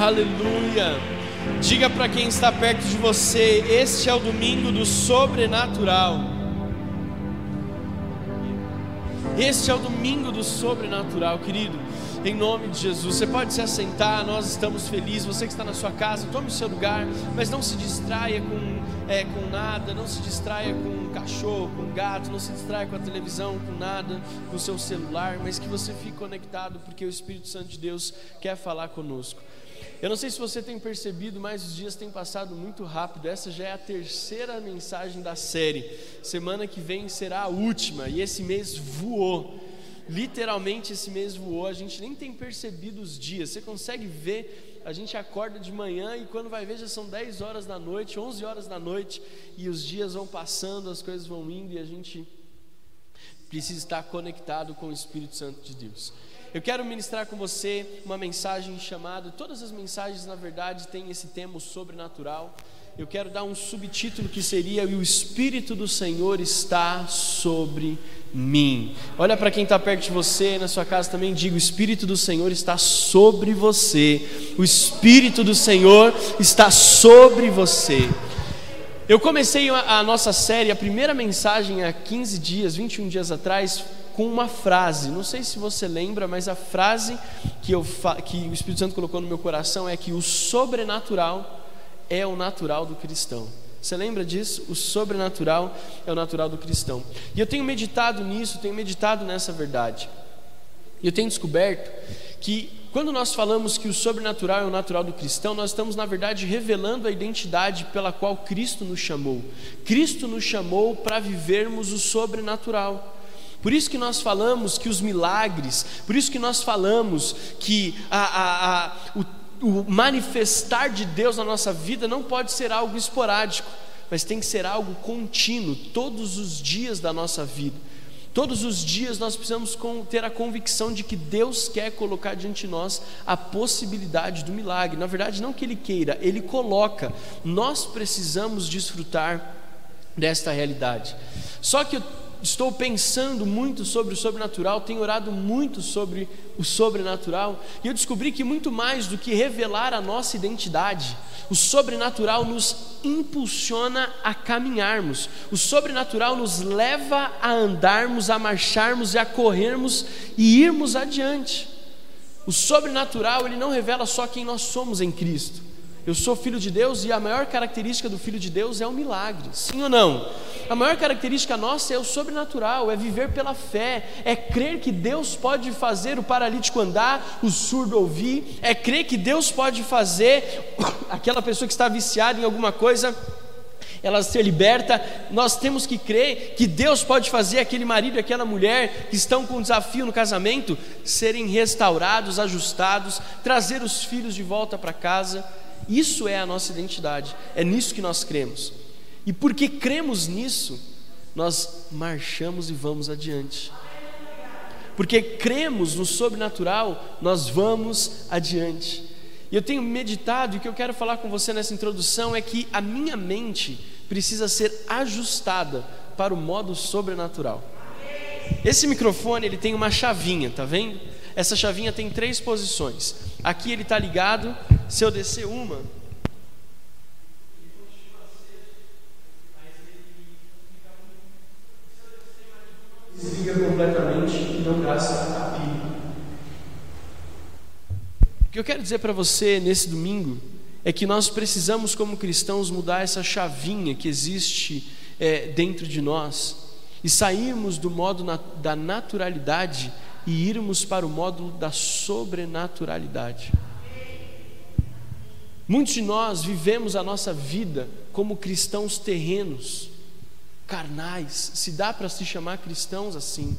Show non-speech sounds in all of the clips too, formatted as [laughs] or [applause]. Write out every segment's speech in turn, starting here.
Aleluia. Diga para quem está perto de você: este é o domingo do sobrenatural. Este é o domingo do sobrenatural, querido. Em nome de Jesus, você pode se assentar, nós estamos felizes. Você que está na sua casa, tome o seu lugar, mas não se distraia com, é, com nada, não se distraia com um cachorro, com um gato, não se distraia com a televisão, com nada, com o seu celular, mas que você fique conectado, porque o Espírito Santo de Deus quer falar conosco. Eu não sei se você tem percebido, mas os dias têm passado muito rápido. Essa já é a terceira mensagem da série. Semana que vem será a última e esse mês voou. Literalmente esse mês voou. A gente nem tem percebido os dias. Você consegue ver? A gente acorda de manhã e quando vai ver já são 10 horas da noite, 11 horas da noite e os dias vão passando, as coisas vão indo e a gente precisa estar conectado com o Espírito Santo de Deus. Eu quero ministrar com você uma mensagem chamada. Todas as mensagens, na verdade, têm esse tema sobrenatural. Eu quero dar um subtítulo que seria: O Espírito do Senhor está sobre mim. Olha para quem está perto de você, na sua casa também, diga: O Espírito do Senhor está sobre você. O Espírito do Senhor está sobre você. Eu comecei a, nossa série, a primeira mensagem há 15 dias, 21 dias atrás, com uma frase. Não sei se você lembra, mas a frase que, eu, que o Espírito Santo colocou no meu coração é que o sobrenatural é o natural do cristão. Você lembra disso? O sobrenatural é o natural do cristão. E eu tenho meditado nisso, tenho meditado nessa verdade. E eu tenho descoberto que quando nós falamos que o sobrenatural é o natural do cristão, nós estamos, na verdade, revelando a identidade pela qual Cristo nos chamou. Cristo nos chamou para vivermos o sobrenatural. Por isso que nós falamos que os milagres, por isso que nós falamos que a, a, a, o, o manifestar de Deus na nossa vida não pode ser algo esporádico, mas tem que ser algo contínuo, todos os dias da nossa vida. Todos os dias nós precisamos ter a convicção de que Deus quer colocar diante de nós a possibilidade do milagre. Na verdade, não que Ele queira, Ele coloca. Nós precisamos desfrutar desta realidade. Só que estou pensando muito sobre o sobrenatural, tenho orado muito sobre o sobrenatural, e eu descobri que muito mais do que revelar a nossa identidade, o sobrenatural nos impulsiona a caminharmos, o sobrenatural nos leva a andarmos, a marcharmos e a corrermos e irmos adiante. O sobrenatural, ele não revela só quem nós somos em Cristo, eu sou filho de Deus e a maior característica do filho de Deus é o milagre, sim ou não? A maior característica nossa é o sobrenatural, é viver pela fé, é crer que Deus pode fazer o paralítico andar, o surdo ouvir, é crer que Deus pode fazer [coughs] aquela pessoa que está viciada em alguma coisa ela ser liberta, nós temos que crer que Deus pode fazer aquele marido e aquela mulher que estão com um desafio no casamento serem restaurados, ajustados, trazer os filhos de volta para casa. Isso é a nossa identidade, é nisso que nós cremos. E porque cremos nisso, nós marchamos e vamos adiante. Porque cremos no sobrenatural, nós vamos adiante. E eu tenho meditado, e o que eu quero falar com você nessa introdução é que a minha mente precisa ser ajustada para o modo sobrenatural. Esse microfone ele tem uma chavinha, tá vendo? Essa chavinha tem três posições. Aqui ele está ligado. Se eu descer uma, desliga completamente e não gasta a pilha. O que eu quero dizer para você nesse domingo é que nós precisamos, como cristãos, mudar essa chavinha que existe é, dentro de nós e sairmos do modo na, da naturalidade e irmos para o modo da sobrenaturalidade. Muitos de nós vivemos a nossa vida como cristãos terrenos, carnais, se dá para se chamar cristãos assim.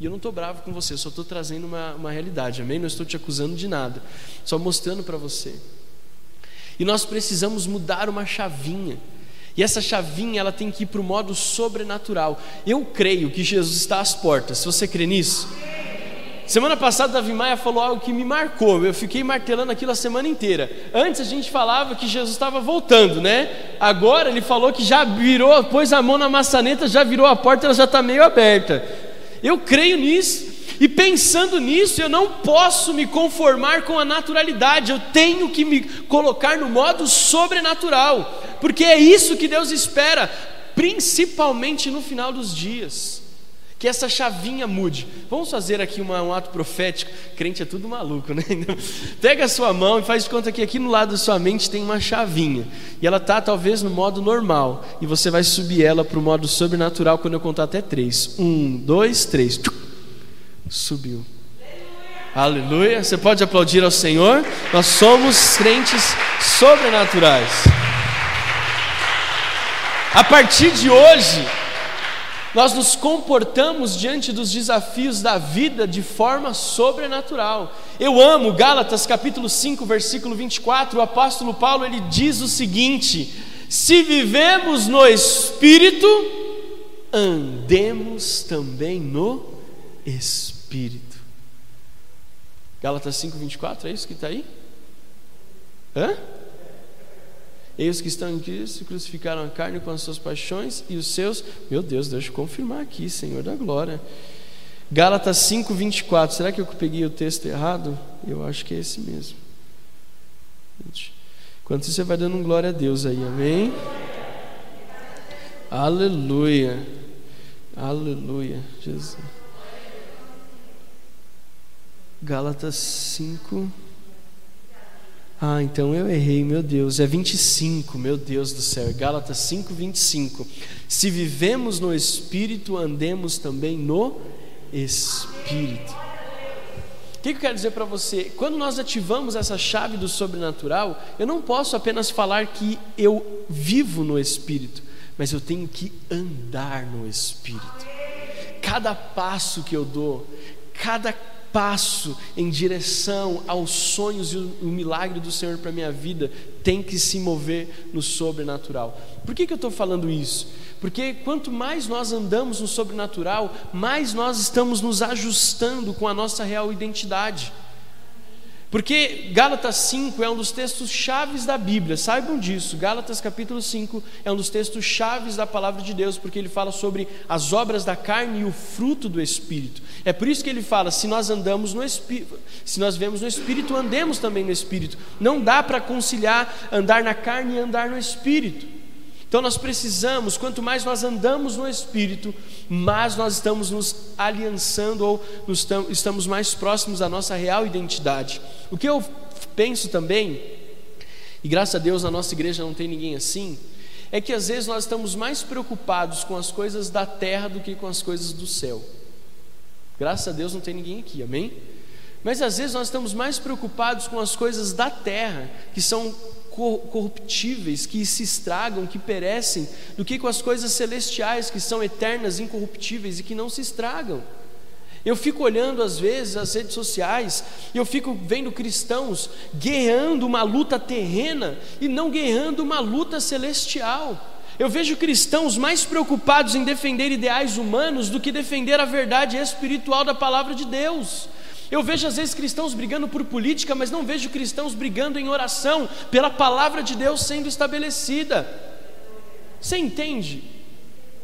E eu não estou bravo com você, só estou trazendo uma, uma realidade, amém? Não estou te acusando de nada, só mostrando para você. E nós precisamos mudar uma chavinha. E essa chavinha ela tem que ir para o modo sobrenatural. Eu creio que Jesus está às portas. Se você crê nisso, Semana passada, Davi Maia falou algo que me marcou. Eu fiquei martelando aquilo a semana inteira. Antes a gente falava que Jesus estava voltando, né? Agora ele falou que já virou, pôs a mão na maçaneta, já virou a porta, ela já está meio aberta. Eu creio nisso. E pensando nisso, eu não posso me conformar com a naturalidade, eu tenho que me colocar no modo sobrenatural, porque é isso que Deus espera, principalmente no final dos dias. Que essa chavinha mude. Vamos fazer aqui uma, um ato profético. Crente é tudo maluco, né? [laughs] Pega a sua mão e faz de conta que aqui no lado da sua mente tem uma chavinha. E ela está talvez no modo normal. E você vai subir ela para o modo sobrenatural quando eu contar até três. Um, dois, três. Subiu. Aleluia. Você pode aplaudir ao Senhor. Nós somos crentes sobrenaturais. A partir de hoje, nós nos comportamos diante dos desafios da vida de forma sobrenatural. Eu amo Gálatas capítulo 5, versículo 24, o apóstolo Paulo ele diz o seguinte: Se vivemos no espírito, andemos também no espírito. Gálatas 5, 24, é isso que está aí? Hã? Eis que estão em Cristo crucificaram a carne com as suas paixões e os seus. Meu Deus, deixa eu confirmar aqui, Senhor da glória. Gálatas 5, 24. Será que eu peguei o texto errado? Eu acho que é esse mesmo. Enquanto isso, você vai dando um glória a Deus aí, amém? Aleluia. Aleluia. Jesus. Gálatas 5. Ah, então eu errei, meu Deus. É 25, meu Deus do céu. Gálatas 5, 25. Se vivemos no Espírito, andemos também no Espírito. O que eu quero dizer para você? Quando nós ativamos essa chave do sobrenatural, eu não posso apenas falar que eu vivo no Espírito, mas eu tenho que andar no Espírito. Cada passo que eu dou, cada passo em direção aos sonhos e o milagre do Senhor para a minha vida tem que se mover no sobrenatural. Por que, que eu estou falando isso? Porque quanto mais nós andamos no sobrenatural, mais nós estamos nos ajustando com a nossa real identidade. Porque Gálatas 5 é um dos textos chaves da Bíblia, saibam disso. Gálatas capítulo 5 é um dos textos chaves da palavra de Deus, porque ele fala sobre as obras da carne e o fruto do Espírito. É por isso que ele fala: se nós andamos no Espírito, se nós vemos no Espírito, andemos também no Espírito. Não dá para conciliar andar na carne e andar no Espírito. Então nós precisamos, quanto mais nós andamos no Espírito, mais nós estamos nos aliançando ou nos estamos mais próximos da nossa real identidade. O que eu penso também, e graças a Deus na nossa igreja não tem ninguém assim, é que às vezes nós estamos mais preocupados com as coisas da terra do que com as coisas do céu. Graças a Deus não tem ninguém aqui, amém? Mas às vezes nós estamos mais preocupados com as coisas da terra, que são corruptíveis, que se estragam, que perecem, do que com as coisas celestiais, que são eternas, incorruptíveis e que não se estragam. Eu fico olhando às vezes as redes sociais e eu fico vendo cristãos guerreando uma luta terrena e não guerreando uma luta celestial. Eu vejo cristãos mais preocupados em defender ideais humanos do que defender a verdade espiritual da palavra de Deus. Eu vejo às vezes cristãos brigando por política, mas não vejo cristãos brigando em oração pela palavra de Deus sendo estabelecida. Você entende?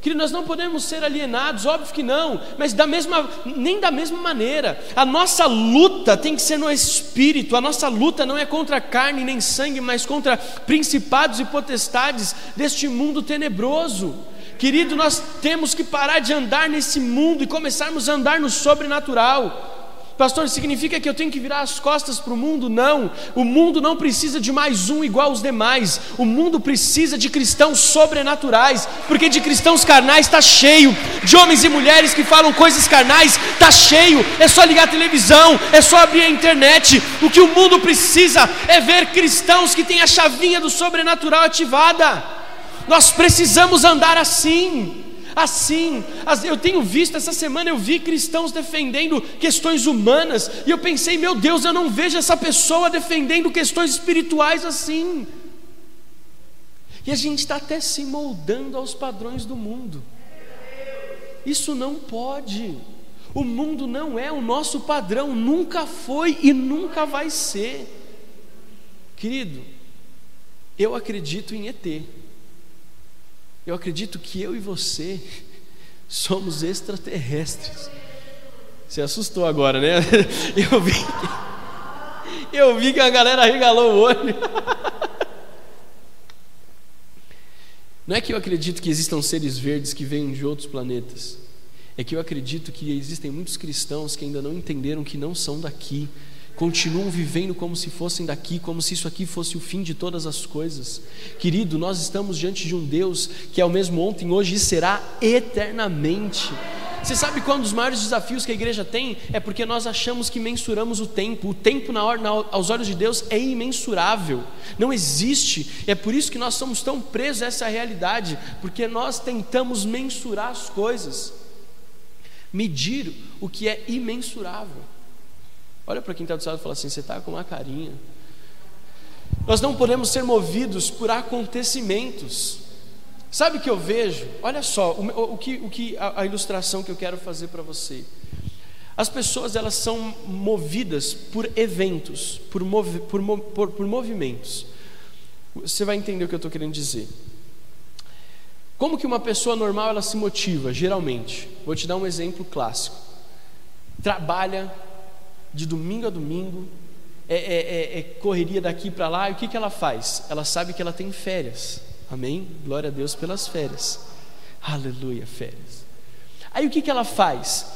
Que nós não podemos ser alienados, óbvio que não, mas da mesma, nem da mesma maneira. A nossa luta tem que ser no espírito. A nossa luta não é contra carne nem sangue, mas contra principados e potestades deste mundo tenebroso. Querido, nós temos que parar de andar nesse mundo e começarmos a andar no sobrenatural. Pastor, significa que eu tenho que virar as costas para o mundo? Não. O mundo não precisa de mais um igual aos demais. O mundo precisa de cristãos sobrenaturais, porque de cristãos carnais está cheio, de homens e mulheres que falam coisas carnais está cheio. É só ligar a televisão, é só abrir a internet. O que o mundo precisa é ver cristãos que têm a chavinha do sobrenatural ativada. Nós precisamos andar assim assim. Eu tenho visto, essa semana eu vi cristãos defendendo questões humanas, e eu pensei, meu Deus, eu não vejo essa pessoa defendendo questões espirituais assim. E a gente está até se moldando aos padrões do mundo. Isso não pode. O mundo não é o nosso padrão, nunca foi e nunca vai ser. Querido, eu acredito em ET. Eu acredito que eu e você somos extraterrestres. Você assustou agora, né? [laughs] Eu vi. Eu vi que a galera regalou o olho. [laughs] Não é que eu acredito que existam seres verdes que venham de outros planetas. É que eu acredito que existem muitos cristãos que ainda não entenderam que não são daqui, continuam vivendo como se fossem daqui, como se isso aqui fosse o fim de todas as coisas. Querido, nós estamos diante de um Deus que é o mesmo ontem, hoje e será eternamente. Você sabe qual um dos maiores desafios que a igreja tem? É porque nós achamos que mensuramos o tempo. O tempo, na hora, na, aos olhos de Deus, é imensurável. Não existe. É por isso que nós somos tão presos a essa realidade, porque nós tentamos mensurar as coisas, medir o que é imensurável. Olha para quem está do lado e fala assim: você está com uma carinha. Nós não podemos ser movidos por acontecimentos. Sabe o que eu vejo? Olha só, o, o que, o que a, a ilustração que eu quero fazer para você. As pessoas elas são movidas por eventos, por, movi, por, por, por movimentos. Você vai entender o que eu estou querendo dizer. Como que uma pessoa normal ela se motiva, geralmente? Vou te dar um exemplo clássico. Trabalha de domingo a domingo, é, é, é, é correria daqui para lá, e o que, que ela faz? Ela sabe que ela tem férias. Amém? Glória a Deus pelas férias. Aleluia, férias. Aí o que, que ela faz?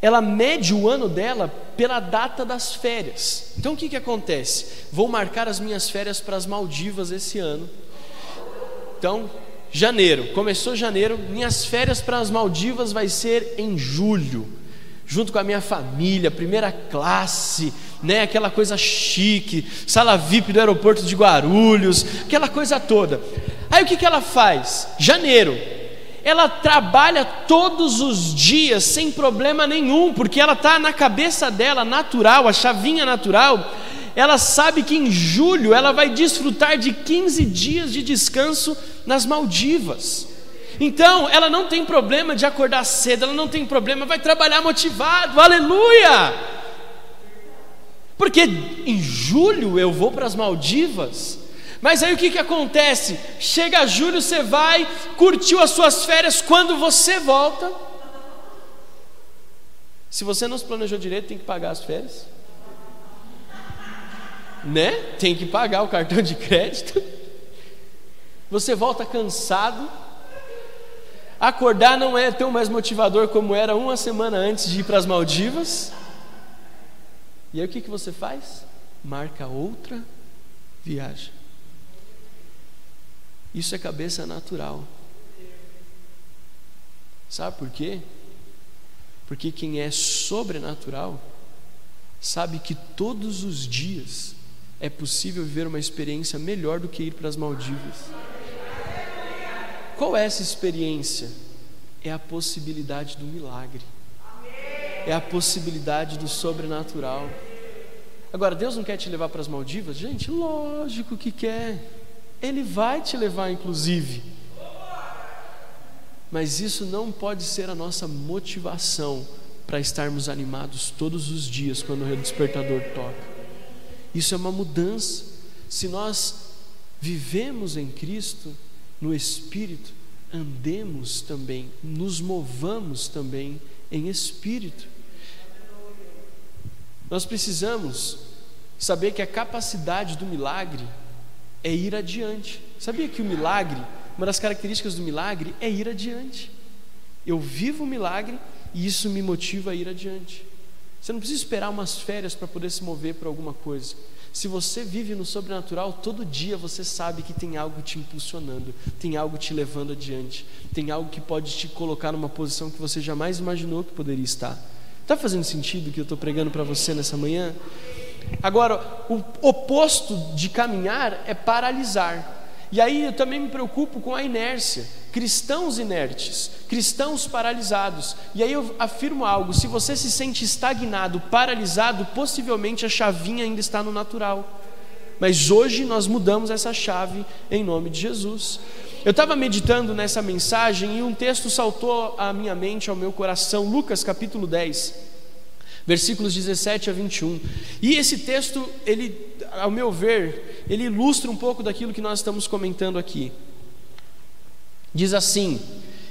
Ela mede o ano dela pela data das férias. Então o que, que acontece? Vou marcar as minhas férias para as Maldivas esse ano. Então, janeiro, começou janeiro, minhas férias para as Maldivas vai ser em julho, junto com a minha família, primeira classe, né, aquela coisa chique, sala VIP do aeroporto de Guarulhos, aquela coisa toda. Aí o que, que ela faz? Janeiro. Ela trabalha todos os dias sem problema nenhum, porque ela está na cabeça dela natural, a chavinha natural. Ela sabe que em julho ela vai desfrutar de 15 dias de descanso nas Maldivas. Então, ela não tem problema de acordar cedo, ela não tem problema, vai trabalhar motivado, aleluia! Porque em julho eu vou para as Maldivas. Mas aí o que, que acontece? Chega julho, você vai, curtiu as suas férias, quando você volta. Se você não se planejou direito, tem que pagar as férias. Né? Tem que pagar o cartão de crédito. Você volta cansado. Acordar não é tão mais motivador como era uma semana antes de ir para as Maldivas. E aí o que, que você faz? Marca outra viagem. Isso é cabeça natural. Sabe por quê? Porque quem é sobrenatural sabe que todos os dias é possível viver uma experiência melhor do que ir para as Maldivas. Qual é essa experiência? É a possibilidade do milagre é a possibilidade do sobrenatural. Agora, Deus não quer te levar para as Maldivas? Gente, lógico que quer. Ele vai te levar, inclusive. Mas isso não pode ser a nossa motivação para estarmos animados todos os dias quando o despertador toca. Isso é uma mudança. Se nós vivemos em Cristo, no Espírito, andemos também, nos movamos também em Espírito. Nós precisamos saber que a capacidade do milagre é ir adiante. Sabia que o milagre, uma das características do milagre é ir adiante. Eu vivo o milagre e isso me motiva a ir adiante. Você não precisa esperar umas férias para poder se mover por alguma coisa. Se você vive no sobrenatural, todo dia você sabe que tem algo te impulsionando, tem algo te levando adiante, tem algo que pode te colocar numa posição que você jamais imaginou que poderia estar. Está fazendo sentido o que eu estou pregando para você nessa manhã? Agora, o oposto de caminhar é paralisar. E aí eu também me preocupo com a inércia. Cristãos inertes, cristãos paralisados. E aí eu afirmo algo: se você se sente estagnado, paralisado, possivelmente a chavinha ainda está no natural. Mas hoje nós mudamos essa chave em nome de Jesus. Eu estava meditando nessa mensagem e um texto saltou à minha mente, ao meu coração, Lucas capítulo 10, versículos 17 a 21. E esse texto, ele, ao meu ver, ele ilustra um pouco daquilo que nós estamos comentando aqui. Diz assim: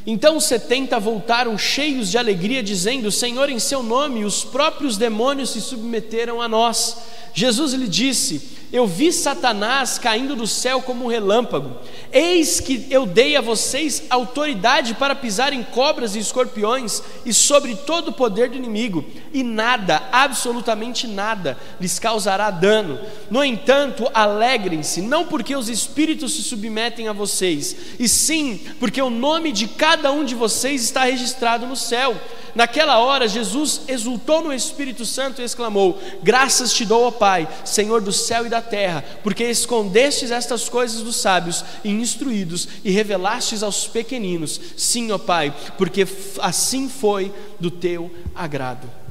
Então os setenta voltaram cheios de alegria, dizendo: Senhor, em seu nome os próprios demônios se submeteram a nós. Jesus lhe disse: Eu vi Satanás caindo do céu como um relâmpago. Eis que eu dei a vocês autoridade para pisar em cobras e escorpiões e sobre todo o poder do inimigo, e nada, absolutamente nada, lhes causará dano. No entanto, alegrem-se, não porque os espíritos se submetem a vocês, e sim porque o nome de cada um de vocês está registrado no céu. Naquela hora, Jesus exultou no Espírito Santo e exclamou: Graças te dou, ó Pai, Senhor do céu e da terra, porque escondestes estas coisas dos sábios e instruídos e revelastes aos pequeninos. Sim, ó Pai, porque assim foi do teu agrado.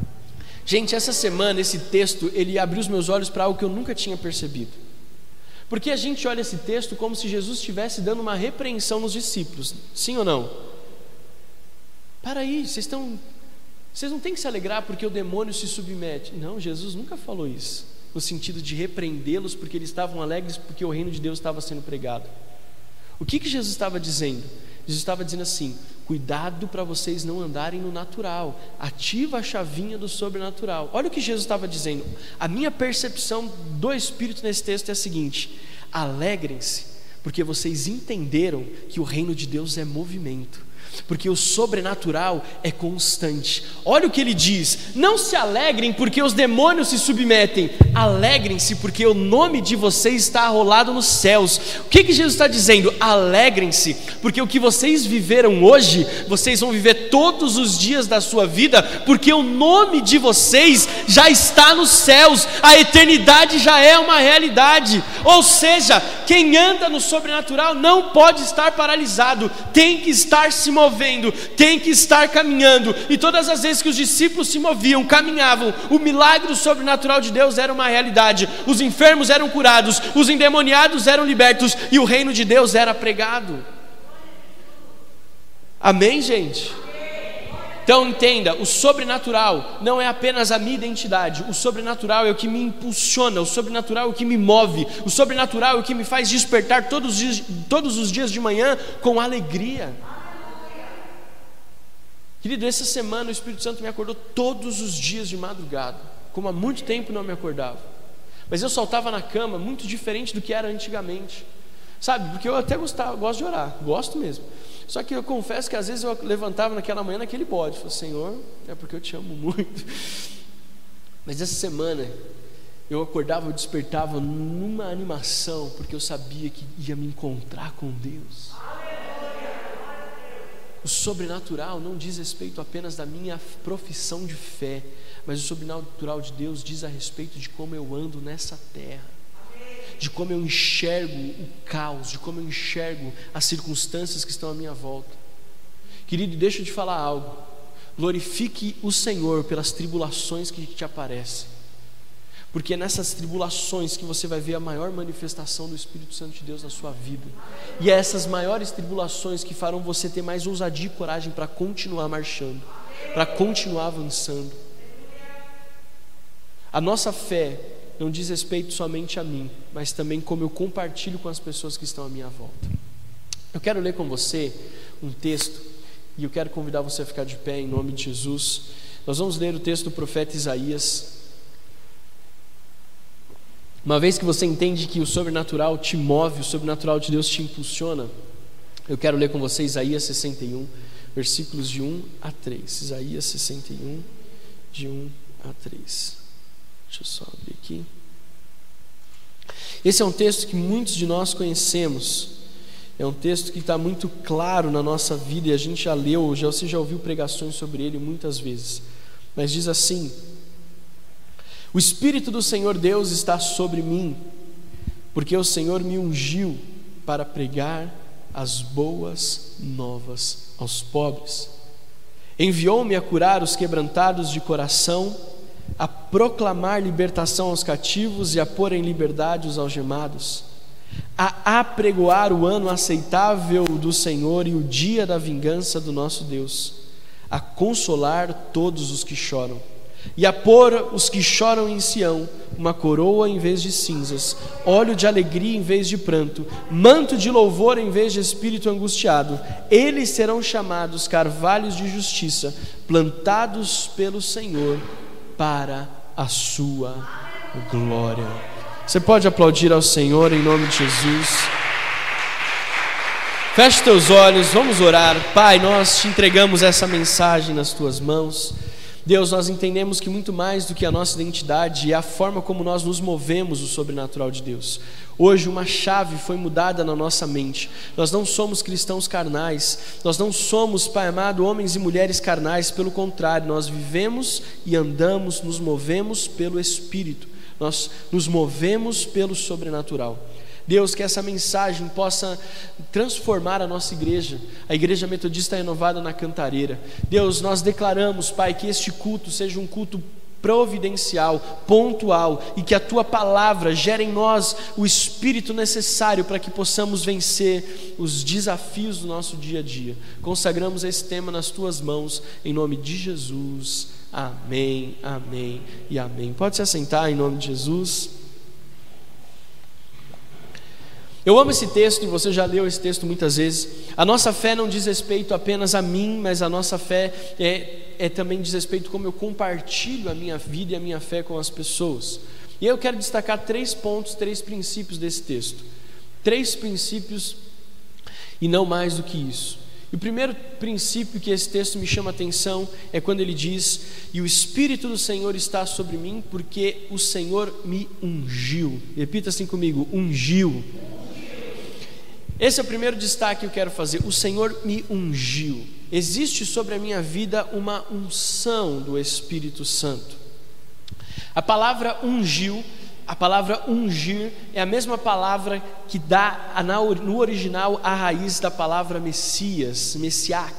Gente, essa semana esse texto ele abriu os meus olhos para algo que eu nunca tinha percebido. Porque a gente olha esse texto como se Jesus estivesse dando uma repreensão nos discípulos, sim ou não? Para aí, vocês estão vocês não têm que se alegrar porque o demônio se submete. Não, Jesus nunca falou isso, no sentido de repreendê-los porque eles estavam alegres porque o reino de Deus estava sendo pregado. O que, que Jesus estava dizendo? Jesus estava dizendo assim: cuidado para vocês não andarem no natural, ativa a chavinha do sobrenatural. Olha o que Jesus estava dizendo. A minha percepção do Espírito nesse texto é a seguinte: alegrem-se, porque vocês entenderam que o reino de Deus é movimento porque o sobrenatural é constante. Olha o que ele diz: não se alegrem porque os demônios se submetem, alegrem-se porque o nome de vocês está arrolado nos céus. O que, que Jesus está dizendo? Alegrem-se, porque o que vocês viveram hoje, vocês vão viver todos os dias da sua vida, porque o nome de vocês já está nos céus, a eternidade já é uma realidade. Ou seja, quem anda no sobrenatural não pode estar paralisado, tem que estar se movendo tem que estar caminhando. E todas as vezes que os discípulos se moviam, caminhavam, o milagre sobrenatural de Deus era uma realidade. Os enfermos eram curados, os endemoniados eram libertos e o reino de Deus era pregado. Amém, gente? Então entenda, o sobrenatural não é apenas a minha identidade, o sobrenatural é o que me impulsiona, o sobrenatural é o que me move, o sobrenatural é o que me faz despertar todos os dias, todos os dias de manhã com alegria. Querido, essa semana o Espírito Santo me acordou todos os dias de madrugada, como há muito tempo não me acordava. Mas eu saltava na cama muito diferente do que era antigamente. Sabe? Porque eu até gostava, gosto de orar, gosto mesmo. Só que eu confesso que às vezes eu levantava naquela manhã naquele bode, falei, Senhor, é porque eu te amo muito. [laughs] Mas essa semana eu acordava, eu despertava numa animação, porque eu sabia que ia me encontrar com Deus. O sobrenatural não diz respeito apenas da minha profissão de fé, mas o sobrenatural de Deus diz a respeito de como eu ando nessa terra, de como eu enxergo o caos, de como eu enxergo as circunstâncias que estão à minha volta. Querido, deixa eu te falar algo. Glorifique o Senhor pelas tribulações que te aparecem porque é nessas tribulações que você vai ver a maior manifestação do Espírito Santo de Deus na sua vida. E é essas maiores tribulações que farão você ter mais ousadia e coragem para continuar marchando, para continuar avançando. A nossa fé não diz respeito somente a mim, mas também como eu compartilho com as pessoas que estão à minha volta. Eu quero ler com você um texto e eu quero convidar você a ficar de pé em nome de Jesus. Nós vamos ler o texto do profeta Isaías, uma vez que você entende que o sobrenatural te move, o sobrenatural de Deus te impulsiona, eu quero ler com você Isaías 61, versículos de 1 a 3. Isaías 61, de 1 a 3. Deixa eu só abrir aqui. Esse é um texto que muitos de nós conhecemos. É um texto que está muito claro na nossa vida e a gente já leu, já, você já ouviu pregações sobre ele muitas vezes. Mas diz assim: o Espírito do Senhor Deus está sobre mim, porque o Senhor me ungiu para pregar as boas novas aos pobres. Enviou-me a curar os quebrantados de coração, a proclamar libertação aos cativos e a pôr em liberdade os algemados, a apregoar o ano aceitável do Senhor e o dia da vingança do nosso Deus, a consolar todos os que choram e a pôr os que choram em Sião uma coroa em vez de cinzas, óleo de alegria em vez de pranto, manto de louvor em vez de espírito angustiado. Eles serão chamados carvalhos de justiça, plantados pelo Senhor para a sua glória. Você pode aplaudir ao Senhor em nome de Jesus. Feche teus olhos, vamos orar. Pai, nós te entregamos essa mensagem nas tuas mãos. Deus, nós entendemos que muito mais do que a nossa identidade e a forma como nós nos movemos o sobrenatural de Deus. Hoje, uma chave foi mudada na nossa mente. Nós não somos cristãos carnais, nós não somos, Pai amado, homens e mulheres carnais, pelo contrário, nós vivemos e andamos, nos movemos pelo Espírito, nós nos movemos pelo sobrenatural. Deus, que essa mensagem possa transformar a nossa igreja, a igreja metodista renovada na cantareira. Deus, nós declaramos, Pai, que este culto seja um culto providencial, pontual e que a tua palavra gere em nós o espírito necessário para que possamos vencer os desafios do nosso dia a dia. Consagramos esse tema nas tuas mãos, em nome de Jesus. Amém, amém e amém. Pode se assentar em nome de Jesus. Eu amo esse texto e você já leu esse texto muitas vezes. A nossa fé não diz respeito apenas a mim, mas a nossa fé é, é também diz respeito como eu compartilho a minha vida e a minha fé com as pessoas. E eu quero destacar três pontos, três princípios desse texto. Três princípios e não mais do que isso. E o primeiro princípio que esse texto me chama a atenção é quando ele diz: E o Espírito do Senhor está sobre mim, porque o Senhor me ungiu. Repita assim comigo: ungiu. Esse é o primeiro destaque que eu quero fazer. O Senhor me ungiu. Existe sobre a minha vida uma unção do Espírito Santo. A palavra ungiu, a palavra ungir é a mesma palavra que dá no original a raiz da palavra Messias, Messiac.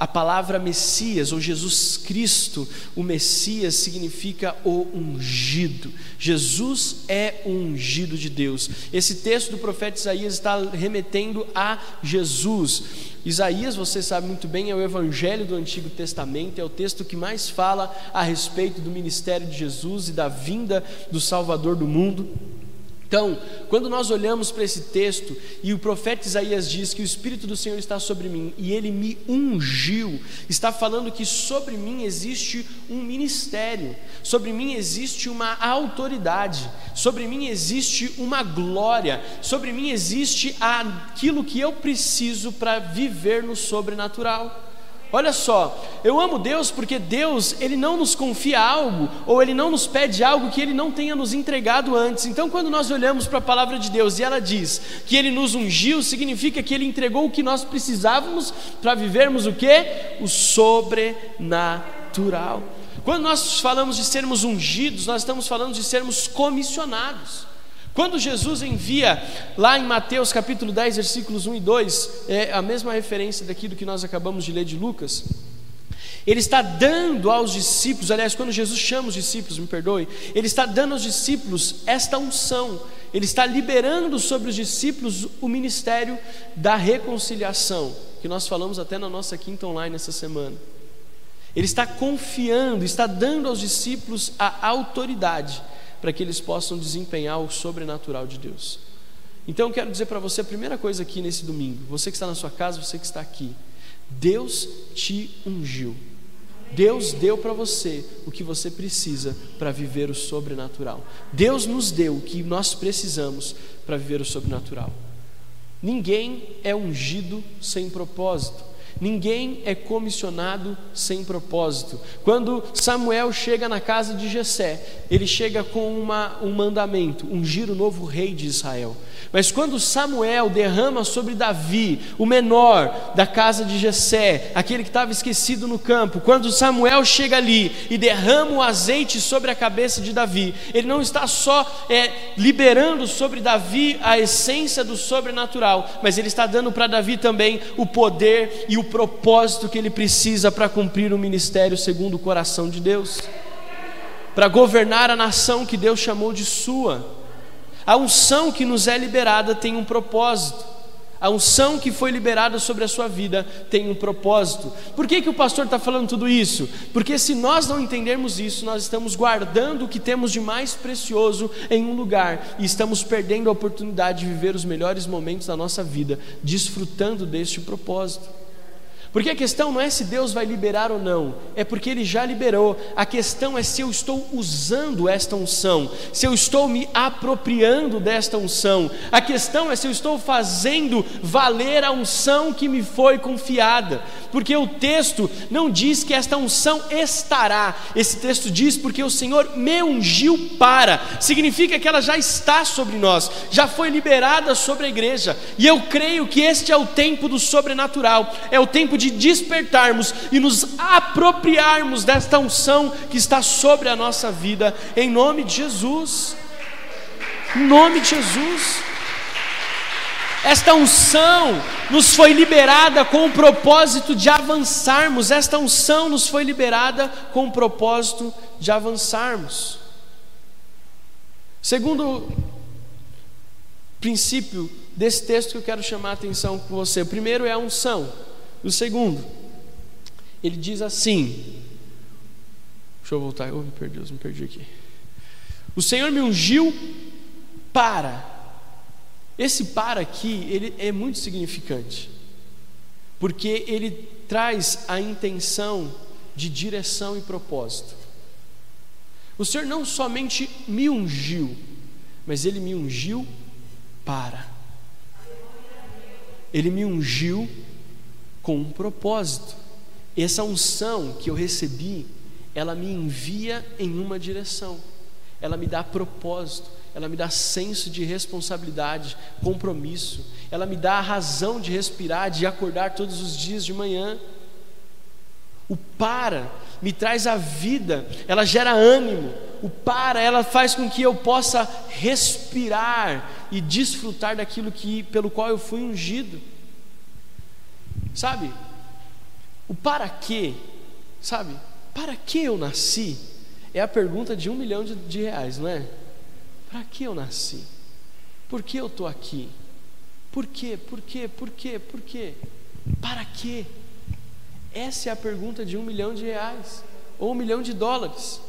A palavra Messias ou Jesus Cristo, o Messias significa o ungido. Jesus é o ungido de Deus. Esse texto do profeta Isaías está remetendo a Jesus. Isaías, você sabe muito bem, é o evangelho do Antigo Testamento, é o texto que mais fala a respeito do ministério de Jesus e da vinda do Salvador do mundo. Então, quando nós olhamos para esse texto e o profeta Isaías diz que o Espírito do Senhor está sobre mim e ele me ungiu, está falando que sobre mim existe um ministério, sobre mim existe uma autoridade, sobre mim existe uma glória, sobre mim existe aquilo que eu preciso para viver no sobrenatural. Olha só, eu amo Deus porque Deus, Ele não nos confia algo, ou Ele não nos pede algo que Ele não tenha nos entregado antes. Então, quando nós olhamos para a palavra de Deus e ela diz que Ele nos ungiu, significa que Ele entregou o que nós precisávamos para vivermos o que? O sobrenatural. Quando nós falamos de sermos ungidos, nós estamos falando de sermos comissionados. Quando Jesus envia lá em Mateus capítulo 10, versículos 1 e 2, é a mesma referência daquilo que nós acabamos de ler de Lucas. Ele está dando aos discípulos, aliás, quando Jesus chama os discípulos, me perdoe, ele está dando aos discípulos esta unção, ele está liberando sobre os discípulos o ministério da reconciliação, que nós falamos até na nossa quinta online essa semana. Ele está confiando, está dando aos discípulos a autoridade para que eles possam desempenhar o sobrenatural de Deus. Então eu quero dizer para você a primeira coisa aqui nesse domingo, você que está na sua casa, você que está aqui, Deus te ungiu. Deus deu para você o que você precisa para viver o sobrenatural. Deus nos deu o que nós precisamos para viver o sobrenatural. Ninguém é ungido sem propósito. Ninguém é comissionado sem propósito. Quando Samuel chega na casa de Jessé, ele chega com uma, um mandamento, ungir o novo rei de Israel. Mas quando Samuel derrama sobre Davi, o menor da casa de Jessé, aquele que estava esquecido no campo, quando Samuel chega ali e derrama o azeite sobre a cabeça de Davi, ele não está só é, liberando sobre Davi a essência do sobrenatural, mas ele está dando para Davi também o poder e o propósito que ele precisa para cumprir o ministério segundo o coração de Deus, para governar a nação que Deus chamou de sua. A unção que nos é liberada tem um propósito. A unção que foi liberada sobre a sua vida tem um propósito. Por que, que o pastor está falando tudo isso? Porque se nós não entendermos isso, nós estamos guardando o que temos de mais precioso em um lugar e estamos perdendo a oportunidade de viver os melhores momentos da nossa vida, desfrutando deste propósito. Porque a questão não é se Deus vai liberar ou não, é porque Ele já liberou. A questão é se eu estou usando esta unção, se eu estou me apropriando desta unção. A questão é se eu estou fazendo valer a unção que me foi confiada. Porque o texto não diz que esta unção estará, esse texto diz porque o Senhor me ungiu para, significa que ela já está sobre nós, já foi liberada sobre a igreja, e eu creio que este é o tempo do sobrenatural, é o tempo de despertarmos e nos apropriarmos desta unção que está sobre a nossa vida, em nome de Jesus. Em nome de Jesus. Esta unção nos foi liberada com o propósito de avançarmos. Esta unção nos foi liberada com o propósito de avançarmos. Segundo princípio desse texto que eu quero chamar a atenção com você. O primeiro é a unção. O segundo, ele diz assim: Deixa eu voltar, oh, meu Deus, me perdi aqui. O Senhor me ungiu para. Esse para aqui, ele é muito significante, porque ele traz a intenção de direção e propósito. O Senhor não somente me ungiu, mas Ele me ungiu para. Ele me ungiu com um propósito. Essa unção que eu recebi, ela me envia em uma direção, ela me dá propósito, ela me dá senso de responsabilidade, compromisso, ela me dá a razão de respirar, de acordar todos os dias de manhã. O para me traz a vida, ela gera ânimo. O para, ela faz com que eu possa respirar e desfrutar daquilo que pelo qual eu fui ungido. Sabe? O para quê? Sabe? Para que eu nasci? É a pergunta de um milhão de, de reais, não é? Para que eu nasci? Por que eu estou aqui? Por quê? Por quê? Por quê? Por quê? Para quê? Essa é a pergunta de um milhão de reais ou um milhão de dólares.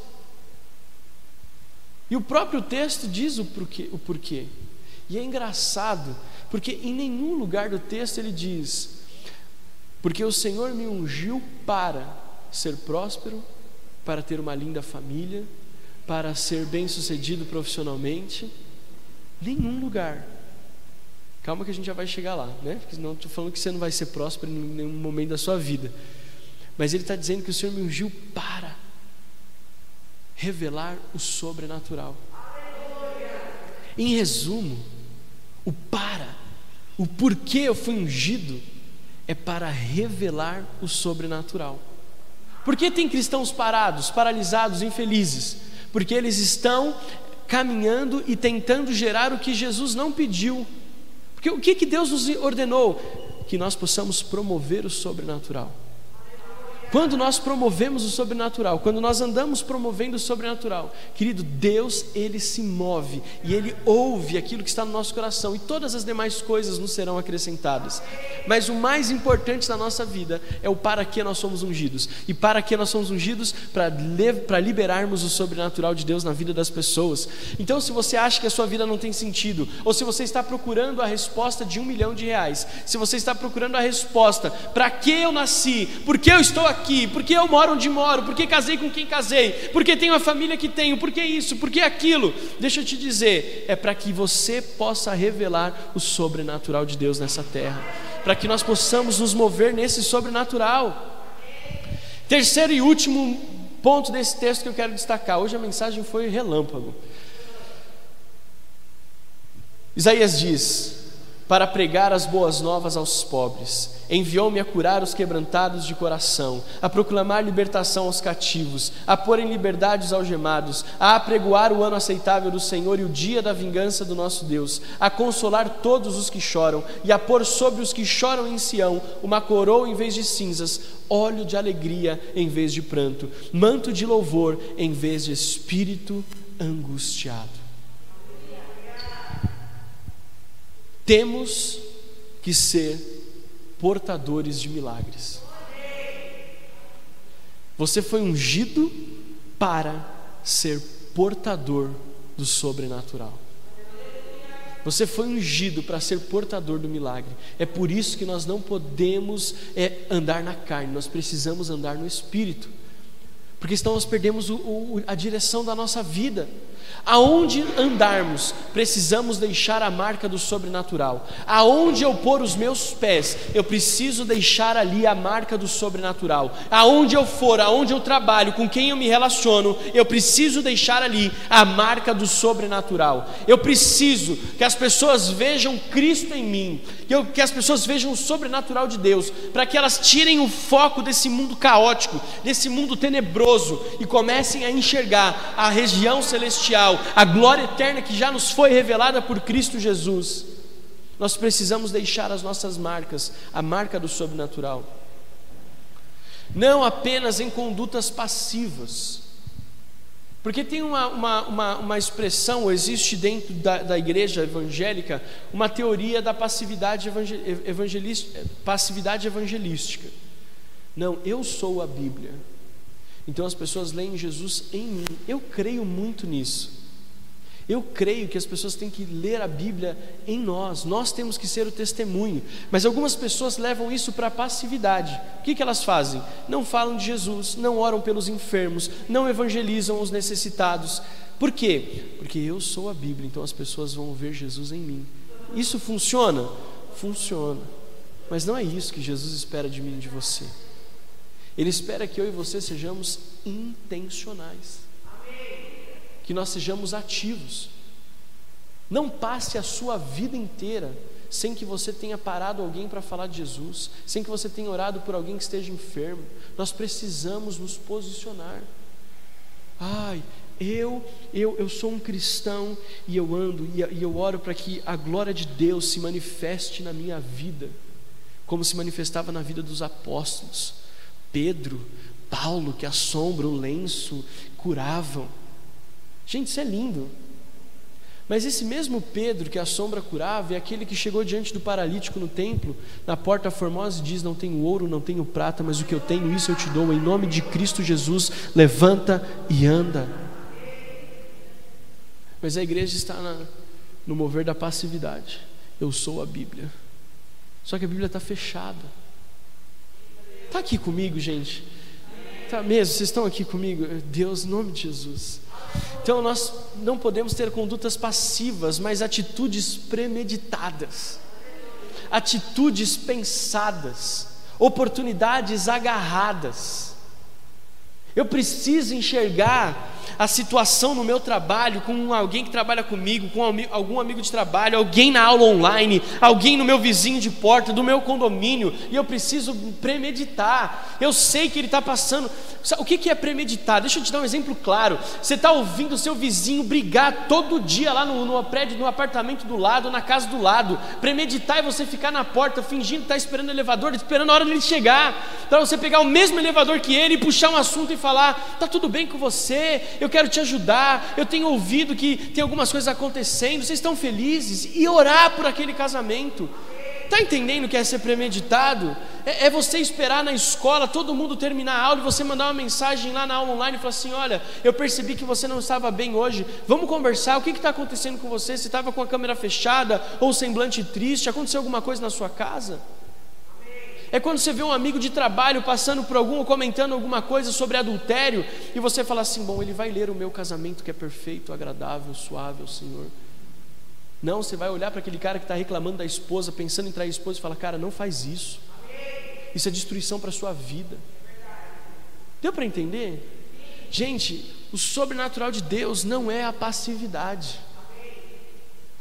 E o próprio texto diz o porquê, o porquê. E é engraçado, porque em nenhum lugar do texto ele diz: porque o Senhor me ungiu para ser próspero, para ter uma linda família, para ser bem-sucedido profissionalmente. Nenhum lugar. Calma que a gente já vai chegar lá, né? Porque não estou falando que você não vai ser próspero em nenhum momento da sua vida. Mas ele está dizendo que o Senhor me ungiu para revelar o sobrenatural. Em resumo, o para, o porquê eu fui ungido, é para revelar o sobrenatural. Por que tem cristãos parados, paralisados, infelizes? Porque eles estão caminhando e tentando gerar o que Jesus não pediu. Porque o que, que Deus nos ordenou? Que nós possamos promover o sobrenatural. Quando nós promovemos o sobrenatural, quando nós andamos promovendo o sobrenatural, querido, Deus, ele se move e ele ouve aquilo que está no nosso coração e todas as demais coisas nos serão acrescentadas. Mas o mais importante da nossa vida é o para que nós somos ungidos. E para que nós somos ungidos? Para liberarmos o sobrenatural de Deus na vida das pessoas. Então, se você acha que a sua vida não tem sentido, ou se você está procurando a resposta de um milhão de reais, se você está procurando a resposta, para que eu nasci, por que eu estou aqui, aqui? Por que eu moro onde moro? Por que casei com quem casei? Por que tenho a família que tenho? Por que isso? Por que aquilo? Deixa eu te dizer, é para que você possa revelar o sobrenatural de Deus nessa terra, para que nós possamos nos mover nesse sobrenatural. Terceiro e último ponto desse texto que eu quero destacar. Hoje a mensagem foi relâmpago. Isaías diz: para pregar as boas novas aos pobres. Enviou-me a curar os quebrantados de coração, a proclamar libertação aos cativos, a pôr em liberdade os algemados, a apregoar o ano aceitável do Senhor e o dia da vingança do nosso Deus, a consolar todos os que choram e a pôr sobre os que choram em Sião uma coroa em vez de cinzas, óleo de alegria em vez de pranto, manto de louvor em vez de espírito angustiado. Temos que ser portadores de milagres. Você foi ungido para ser portador do sobrenatural. Você foi ungido para ser portador do milagre. É por isso que nós não podemos é, andar na carne, nós precisamos andar no espírito. Porque senão nós perdemos o, o, a direção da nossa vida. Aonde andarmos, precisamos deixar a marca do sobrenatural. Aonde eu pôr os meus pés, eu preciso deixar ali a marca do sobrenatural. Aonde eu for, aonde eu trabalho, com quem eu me relaciono, eu preciso deixar ali a marca do sobrenatural. Eu preciso que as pessoas vejam Cristo em mim, que, eu, que as pessoas vejam o sobrenatural de Deus, para que elas tirem o foco desse mundo caótico, desse mundo tenebroso e comecem a enxergar a região celestial celestial, a glória eterna que já nos foi revelada por Cristo Jesus, nós precisamos deixar as nossas marcas, a marca do sobrenatural. Não apenas em condutas passivas, porque tem uma, uma, uma, uma expressão, existe dentro da, da, igreja evangélica, uma teoria da passividade, evangelística, passividade evangelística. Não, eu sou a Bíblia. Então as pessoas leem Jesus em mim. Eu creio muito nisso. Eu creio que as pessoas têm que ler a Bíblia em nós, nós temos que ser o testemunho. Mas algumas pessoas levam isso para passividade. O que, que elas fazem? Não falam de Jesus, não oram pelos enfermos, não evangelizam os necessitados. Por quê? Porque eu sou a Bíblia, então as pessoas vão ver Jesus em mim. Isso funciona? Funciona. Mas não é isso que Jesus espera de mim e de você. Ele espera que eu e você sejamos intencionais que nós sejamos ativos. Não passe a sua vida inteira sem que você tenha parado alguém para falar de Jesus, sem que você tenha orado por alguém que esteja enfermo. Nós precisamos nos posicionar. Ai, eu, eu, eu sou um cristão e eu ando e, e eu oro para que a glória de Deus se manifeste na minha vida, como se manifestava na vida dos apóstolos. Pedro, Paulo, que a sombra, o lenço curavam. Gente, isso é lindo. Mas esse mesmo Pedro que a sombra curava é aquele que chegou diante do paralítico no templo, na porta formosa, e diz: Não tenho ouro, não tenho prata, mas o que eu tenho, isso eu te dou, em nome de Cristo Jesus, levanta e anda. Mas a igreja está na, no mover da passividade. Eu sou a Bíblia. Só que a Bíblia está fechada. Está aqui comigo, gente? Está mesmo? Vocês estão aqui comigo? Deus, em nome de Jesus. Então nós não podemos ter condutas passivas, mas atitudes premeditadas, atitudes pensadas, oportunidades agarradas. Eu preciso enxergar a situação no meu trabalho, com alguém que trabalha comigo, com algum amigo de trabalho, alguém na aula online, alguém no meu vizinho de porta, do meu condomínio, e eu preciso premeditar. Eu sei que ele está passando. O que é premeditar? Deixa eu te dar um exemplo claro. Você está ouvindo o seu vizinho brigar todo dia lá no, no prédio, no apartamento do lado, na casa do lado. Premeditar é você ficar na porta fingindo estar tá esperando o elevador, esperando a hora dele chegar, para você pegar o mesmo elevador que ele e puxar um assunto e falar: está tudo bem com você? Eu quero te ajudar. Eu tenho ouvido que tem algumas coisas acontecendo. Vocês estão felizes? E orar por aquele casamento. Está entendendo que é ser premeditado? É, é, você esperar na escola todo mundo terminar a aula e você mandar uma mensagem lá na aula online e falar assim: Olha, eu percebi que você não estava bem hoje, vamos conversar. O que está acontecendo com você? Você estava com a câmera fechada ou semblante triste? Aconteceu alguma coisa na sua casa? É quando você vê um amigo de trabalho passando por algum comentando alguma coisa sobre adultério e você fala assim: bom, ele vai ler o meu casamento que é perfeito, agradável, suave ao Senhor. Não, você vai olhar para aquele cara que está reclamando da esposa, pensando em trair a esposa e falar: cara, não faz isso. Isso é destruição para a sua vida. Deu para entender? Gente, o sobrenatural de Deus não é a passividade.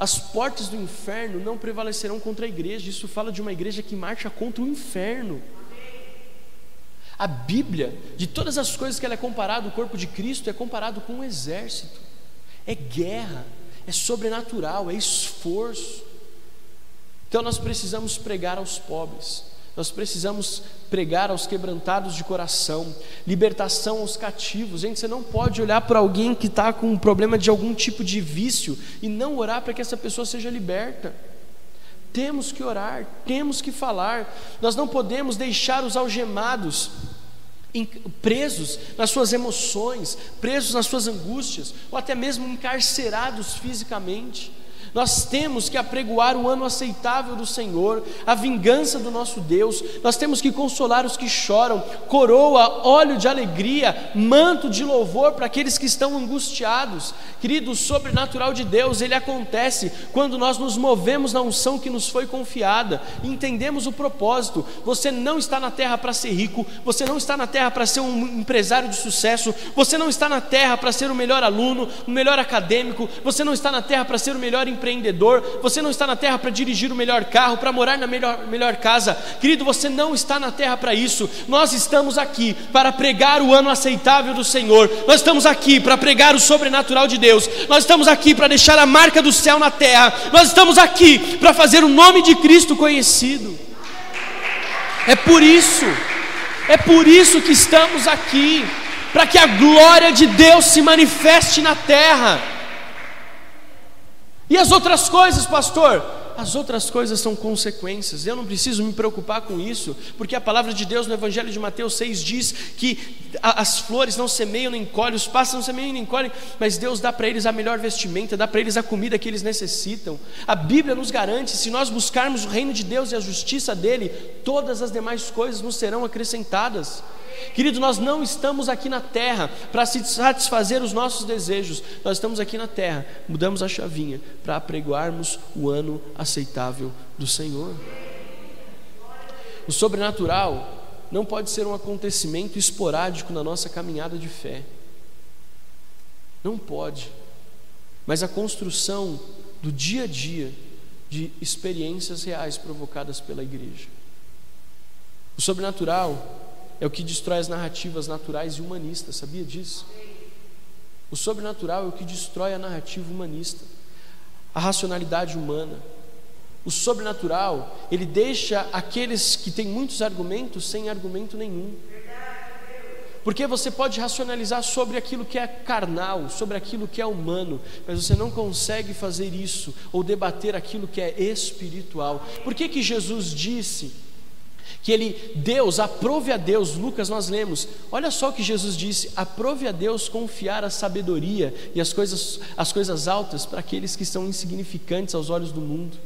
As portas do inferno não prevalecerão contra a igreja. Isso fala de uma igreja que marcha contra o inferno. A Bíblia, de todas as coisas que ela é comparada, o corpo de Cristo é comparado com um exército. É guerra, é sobrenatural, é esforço. Então nós precisamos pregar aos pobres. Nós precisamos pregar aos quebrantados de coração, libertação aos cativos. Gente, você não pode olhar para alguém que está com um problema de algum tipo de vício e não orar para que essa pessoa seja liberta. Temos que orar, temos que falar. Nós não podemos deixar os algemados presos nas suas emoções, presos nas suas angústias, ou até mesmo encarcerados fisicamente. Nós temos que apregoar o ano aceitável do Senhor, a vingança do nosso Deus. Nós temos que consolar os que choram, coroa, óleo de alegria, manto de louvor para aqueles que estão angustiados. Querido, o sobrenatural de Deus, ele acontece quando nós nos movemos na unção que nos foi confiada, entendemos o propósito. Você não está na terra para ser rico, você não está na terra para ser um empresário de sucesso, você não está na terra para ser o melhor aluno, o melhor acadêmico, você não está na terra para ser o melhor empreendedor, você não está na terra para dirigir o melhor carro, para morar na melhor, melhor casa, querido, você não está na terra para isso. Nós estamos aqui para pregar o ano aceitável do Senhor, nós estamos aqui para pregar o sobrenatural de Deus, nós estamos aqui para deixar a marca do céu na terra, nós estamos aqui para fazer o nome de Cristo conhecido. É por isso, é por isso que estamos aqui, para que a glória de Deus se manifeste na terra. E as outras coisas, pastor? As outras coisas são consequências. Eu não preciso me preocupar com isso, porque a palavra de Deus no Evangelho de Mateus 6 diz que as flores não semeiam nem colhem, os pássaros não semeiam nem colhem, mas Deus dá para eles a melhor vestimenta, dá para eles a comida que eles necessitam. A Bíblia nos garante, se nós buscarmos o reino de Deus e a justiça dele, todas as demais coisas nos serão acrescentadas. Querido, nós não estamos aqui na terra para satisfazer os nossos desejos, nós estamos aqui na terra, mudamos a chavinha para apregoarmos o ano aceitável do Senhor. O sobrenatural não pode ser um acontecimento esporádico na nossa caminhada de fé. Não pode. Mas a construção do dia a dia de experiências reais provocadas pela igreja. O sobrenatural é o que destrói as narrativas naturais e humanistas, sabia disso? O sobrenatural é o que destrói a narrativa humanista, a racionalidade humana. O sobrenatural, ele deixa aqueles que têm muitos argumentos sem argumento nenhum. Porque você pode racionalizar sobre aquilo que é carnal, sobre aquilo que é humano, mas você não consegue fazer isso ou debater aquilo que é espiritual. Por que que Jesus disse que ele, Deus, aprove a Deus, Lucas nós lemos, olha só o que Jesus disse: aprove a Deus confiar a sabedoria e as coisas, as coisas altas para aqueles que são insignificantes aos olhos do mundo.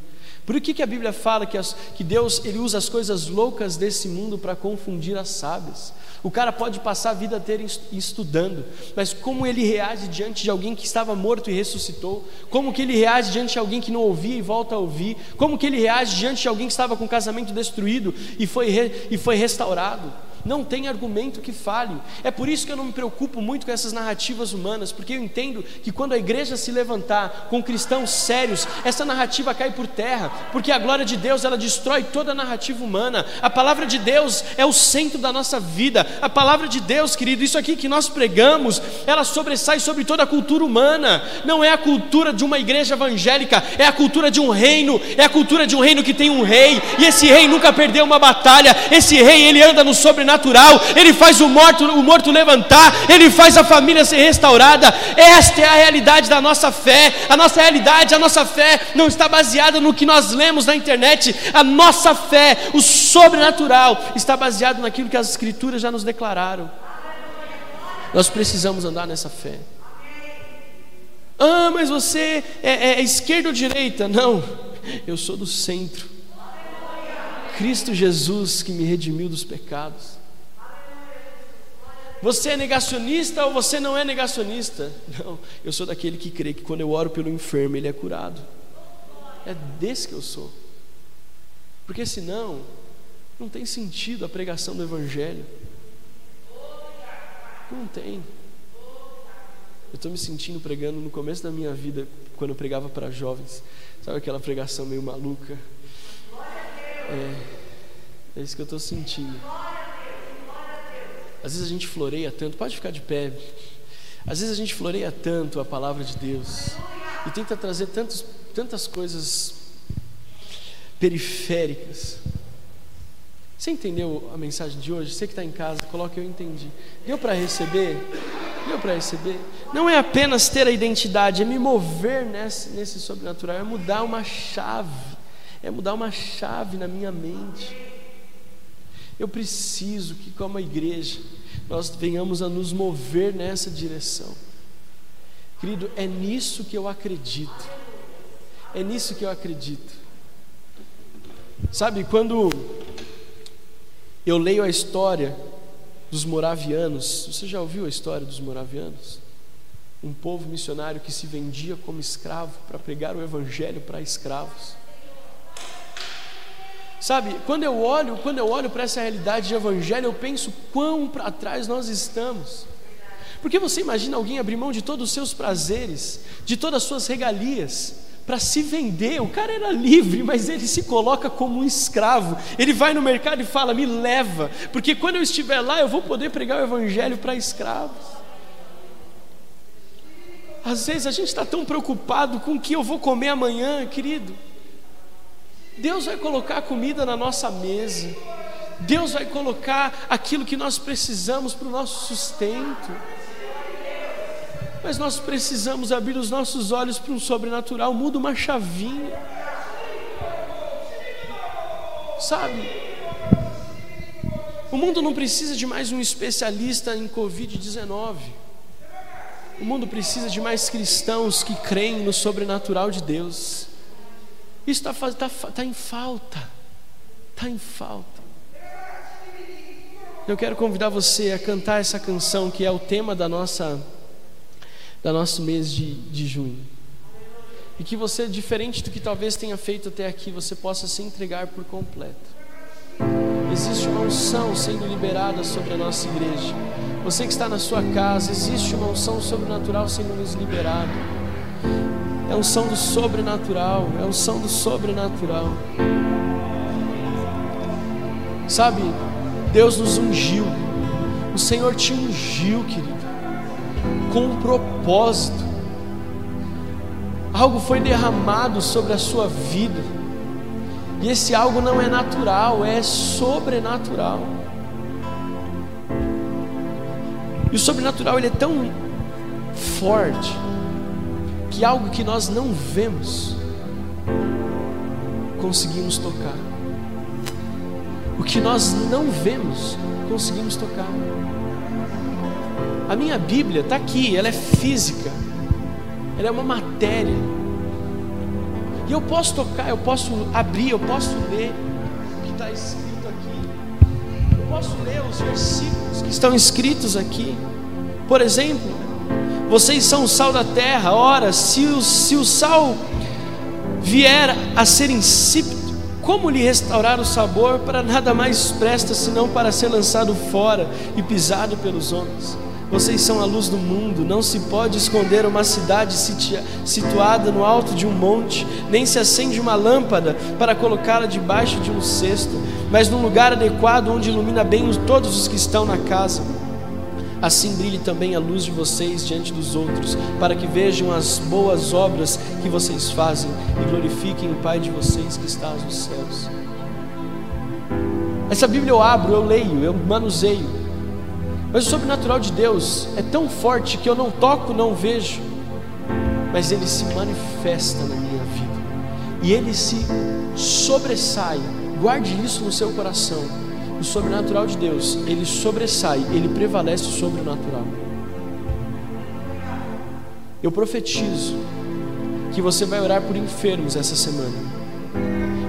Por que, que a Bíblia fala que, as, que Deus ele usa as coisas loucas desse mundo para confundir as sábias? O cara pode passar a vida inteira estudando, mas como ele reage diante de alguém que estava morto e ressuscitou? Como que ele reage diante de alguém que não ouvia e volta a ouvir? Como que ele reage diante de alguém que estava com o casamento destruído e foi, re, e foi restaurado? Não tem argumento que fale. É por isso que eu não me preocupo muito com essas narrativas humanas, porque eu entendo que quando a igreja se levantar com cristãos sérios, essa narrativa cai por terra, porque a glória de Deus ela destrói toda a narrativa humana. A palavra de Deus é o centro da nossa vida. A palavra de Deus, querido, isso aqui que nós pregamos, ela sobressai sobre toda a cultura humana. Não é a cultura de uma igreja evangélica, é a cultura de um reino, é a cultura de um reino que tem um rei, e esse rei nunca perdeu uma batalha. Esse rei, ele anda no sobrenatural sobrenatural, Ele faz o morto, o morto levantar, Ele faz a família ser restaurada. Esta é a realidade da nossa fé. A nossa realidade, a nossa fé não está baseada no que nós lemos na internet. A nossa fé, o sobrenatural, está baseado naquilo que as Escrituras já nos declararam. Nós precisamos andar nessa fé. Ah, mas você é, é, é esquerda ou direita? Não, eu sou do centro. Cristo Jesus que me redimiu dos pecados. Você é negacionista ou você não é negacionista? [laughs] Não, eu sou daquele que crê que quando eu oro pelo enfermo, ele é curado. É desse que eu sou. Porque senão, não tem sentido a pregação do Evangelho. Não tem. Eu estou me sentindo pregando no começo da minha vida, quando eu pregava para jovens. Sabe aquela pregação meio maluca? É, é isso que eu estou sentindo. Às vezes a gente floreia tanto, pode ficar de pé. Às vezes a gente floreia tanto a palavra de Deus e tenta trazer tantos, tantas coisas periféricas. Você entendeu a mensagem de hoje? Você que está em casa, coloque eu entendi. Deu para receber? Deu para receber? Não é apenas ter a identidade, é me mover nesse, nesse sobrenatural, é mudar uma chave é mudar uma chave na minha mente. Eu preciso que, como igreja, nós venhamos a nos mover nessa direção. Querido, é nisso que eu acredito. É nisso que eu acredito. Sabe, quando eu leio a história dos moravianos, você já ouviu a história dos moravianos? Um povo missionário que se vendia como escravo para pregar o evangelho para escravos. Sabe, quando eu olho, quando eu olho para essa realidade de evangelho, eu penso quão para trás nós estamos. Porque você imagina alguém abrir mão de todos os seus prazeres, de todas as suas regalias, para se vender. O cara era livre, mas ele se coloca como um escravo. Ele vai no mercado e fala: "Me leva, porque quando eu estiver lá eu vou poder pregar o evangelho para escravos". Às vezes a gente está tão preocupado com o que eu vou comer amanhã, querido. Deus vai colocar comida na nossa mesa. Deus vai colocar aquilo que nós precisamos para o nosso sustento. Mas nós precisamos abrir os nossos olhos para um sobrenatural, muda uma chavinha. Sabe? O mundo não precisa de mais um especialista em Covid-19. O mundo precisa de mais cristãos que creem no sobrenatural de Deus. Isso está tá, tá em falta. Está em falta. Eu quero convidar você a cantar essa canção que é o tema da nossa, da nosso mês de, de junho. E que você, diferente do que talvez tenha feito até aqui, você possa se entregar por completo. Existe uma unção sendo liberada sobre a nossa igreja. Você que está na sua casa, existe uma unção sobrenatural sendo nos liberada. É unção do sobrenatural, é unção do sobrenatural. Sabe, Deus nos ungiu. O Senhor te ungiu, querido, com um propósito. Algo foi derramado sobre a sua vida. E esse algo não é natural, é sobrenatural. E o sobrenatural ele é tão forte que algo que nós não vemos conseguimos tocar. O que nós não vemos conseguimos tocar. A minha Bíblia está aqui, ela é física, ela é uma matéria. E eu posso tocar, eu posso abrir, eu posso ler o que está escrito aqui. Eu posso ler os versículos que estão escritos aqui. Por exemplo, vocês são o sal da terra. Ora, se o, se o sal vier a ser insípido, como lhe restaurar o sabor para nada mais presta senão para ser lançado fora e pisado pelos homens? Vocês são a luz do mundo, não se pode esconder uma cidade situada no alto de um monte, nem se acende uma lâmpada para colocá-la debaixo de um cesto, mas num lugar adequado onde ilumina bem todos os que estão na casa assim brilhe também a luz de vocês diante dos outros, para que vejam as boas obras que vocês fazem e glorifiquem o Pai de vocês que está nos céus. Essa Bíblia eu abro, eu leio, eu manuseio, mas o sobrenatural de Deus é tão forte que eu não toco, não vejo, mas ele se manifesta na minha vida e ele se sobressai. Guarde isso no seu coração o sobrenatural de Deus, ele sobressai, ele prevalece sobre o natural. Eu profetizo que você vai orar por enfermos essa semana,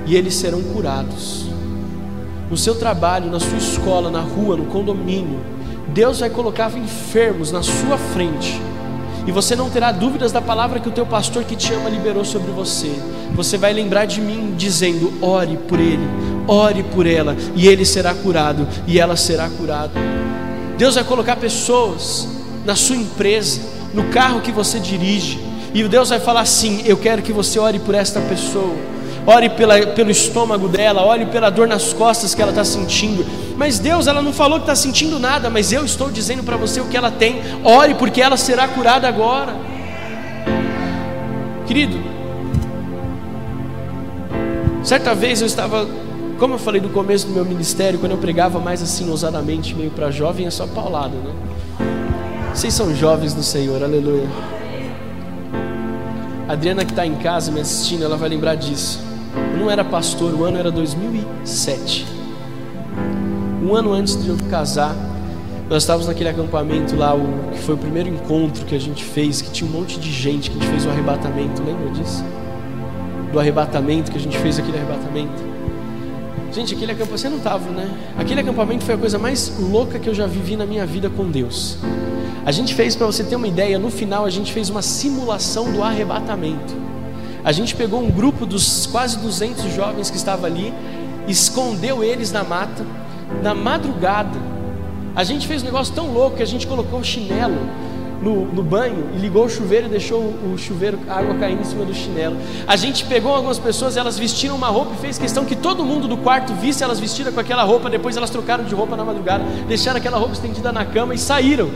e eles serão curados. No seu trabalho, na sua escola, na rua, no condomínio, Deus vai colocar enfermos na sua frente e você não terá dúvidas da palavra que o teu pastor que te ama liberou sobre você. Você vai lembrar de mim dizendo: ore por ele, ore por ela, e ele será curado, e ela será curada. Deus vai colocar pessoas na sua empresa, no carro que você dirige, e Deus vai falar assim: eu quero que você ore por esta pessoa ore pela, pelo estômago dela, ore pela dor nas costas que ela está sentindo. Mas Deus, ela não falou que está sentindo nada, mas eu estou dizendo para você o que ela tem. Ore, porque ela será curada agora. Querido, certa vez eu estava, como eu falei no começo do meu ministério, quando eu pregava mais assim ousadamente, meio para jovem, é só paulada, né? Vocês são jovens do Senhor, aleluia. A Adriana que está em casa me assistindo, ela vai lembrar disso. Eu não era pastor, o ano era 2007. Um ano antes de eu casar, nós estávamos naquele acampamento lá, o, que foi o primeiro encontro que a gente fez, que tinha um monte de gente, que a gente fez o arrebatamento, lembra disso? Do arrebatamento, que a gente fez aquele arrebatamento. Gente, aquele acampamento, você não estava, né? Aquele acampamento foi a coisa mais louca que eu já vivi na minha vida com Deus. A gente fez, para você ter uma ideia, no final a gente fez uma simulação do arrebatamento. A gente pegou um grupo dos quase 200 jovens que estava ali, escondeu eles na mata, na madrugada. A gente fez um negócio tão louco que a gente colocou chinelo no, no, banho e ligou o chuveiro e deixou o chuveiro, a água caindo em cima do chinelo. A gente pegou algumas pessoas, elas vestiram uma roupa e fez questão que todo mundo do quarto visse elas vestidas com aquela roupa. Depois elas trocaram de roupa na madrugada, deixaram aquela roupa estendida na cama e saíram.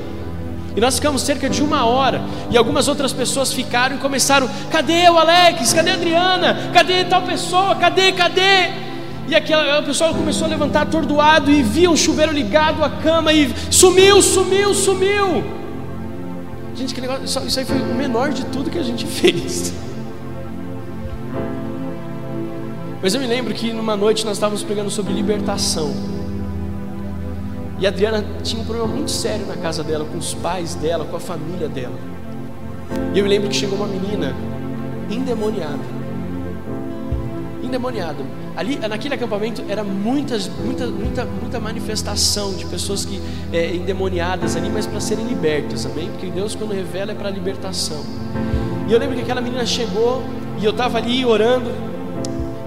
E nós ficamos cerca de uma hora. E algumas outras pessoas ficaram e começaram: cadê o Alex? Cadê a Adriana? Cadê tal pessoa? Cadê? Cadê? E aquela, o pessoal começou a levantar atordoado e via um chuveiro ligado à cama e sumiu, sumiu, sumiu. Gente, que negócio, isso aí foi o menor de tudo que a gente [laughs] fez. Mas eu me lembro que numa noite nós estávamos pregando sobre libertação. E a Adriana tinha um problema muito sério na casa dela, com os pais dela, com a família dela. E eu me lembro que chegou uma menina endemoniada. Endemoniada. Ali, naquele acampamento, era muitas, muita, muita, muita manifestação de pessoas que é, endemoniadas ali, mas para serem libertas, amém? Porque Deus, quando revela, é para libertação. E eu lembro que aquela menina chegou e eu estava ali orando.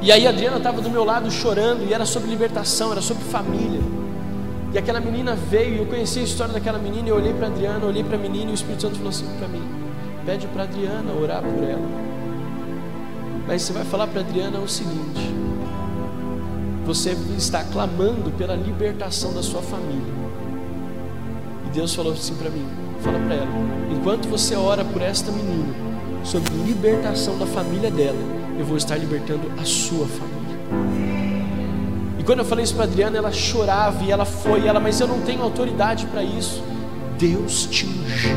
E aí a Adriana estava do meu lado chorando, e era sobre libertação, era sobre família. E aquela menina veio, e eu conheci a história daquela menina, e eu olhei para Adriana, olhei para a menina, e o Espírito Santo falou assim para mim: pede para Adriana orar por ela. Mas você vai falar para Adriana o seguinte: você está clamando pela libertação da sua família. E Deus falou assim para mim: fala para ela, enquanto você ora por esta menina, sobre libertação da família dela, eu vou estar libertando a sua família. E quando eu falei isso para Adriana, ela chorava e ela foi, e ela, mas eu não tenho autoridade para isso. Deus te ungiu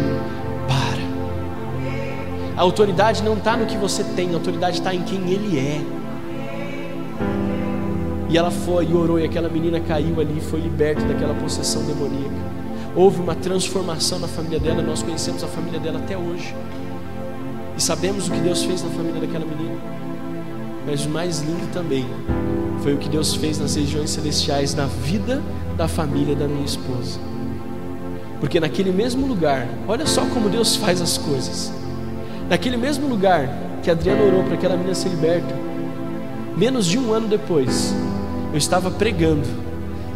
para. A autoridade não está no que você tem, a autoridade está em quem Ele é. E ela foi e orou, e aquela menina caiu ali e foi liberta daquela possessão demoníaca. Houve uma transformação na família dela, nós conhecemos a família dela até hoje. E sabemos o que Deus fez na família daquela menina. Mas o mais lindo também foi o que Deus fez nas regiões celestiais na vida da família da minha esposa. Porque naquele mesmo lugar, olha só como Deus faz as coisas. Naquele mesmo lugar que Adriana orou para aquela menina ser liberta, menos de um ano depois, eu estava pregando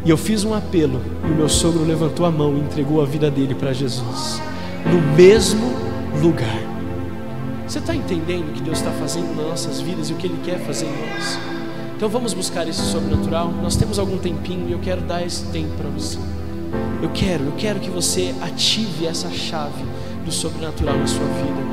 e eu fiz um apelo e o meu sogro levantou a mão e entregou a vida dele para Jesus, no mesmo lugar. Você está entendendo o que Deus está fazendo nas nossas vidas e o que Ele quer fazer em nós? Então vamos buscar esse sobrenatural. Nós temos algum tempinho e eu quero dar esse tempo para você. Eu quero, eu quero que você ative essa chave do sobrenatural na sua vida.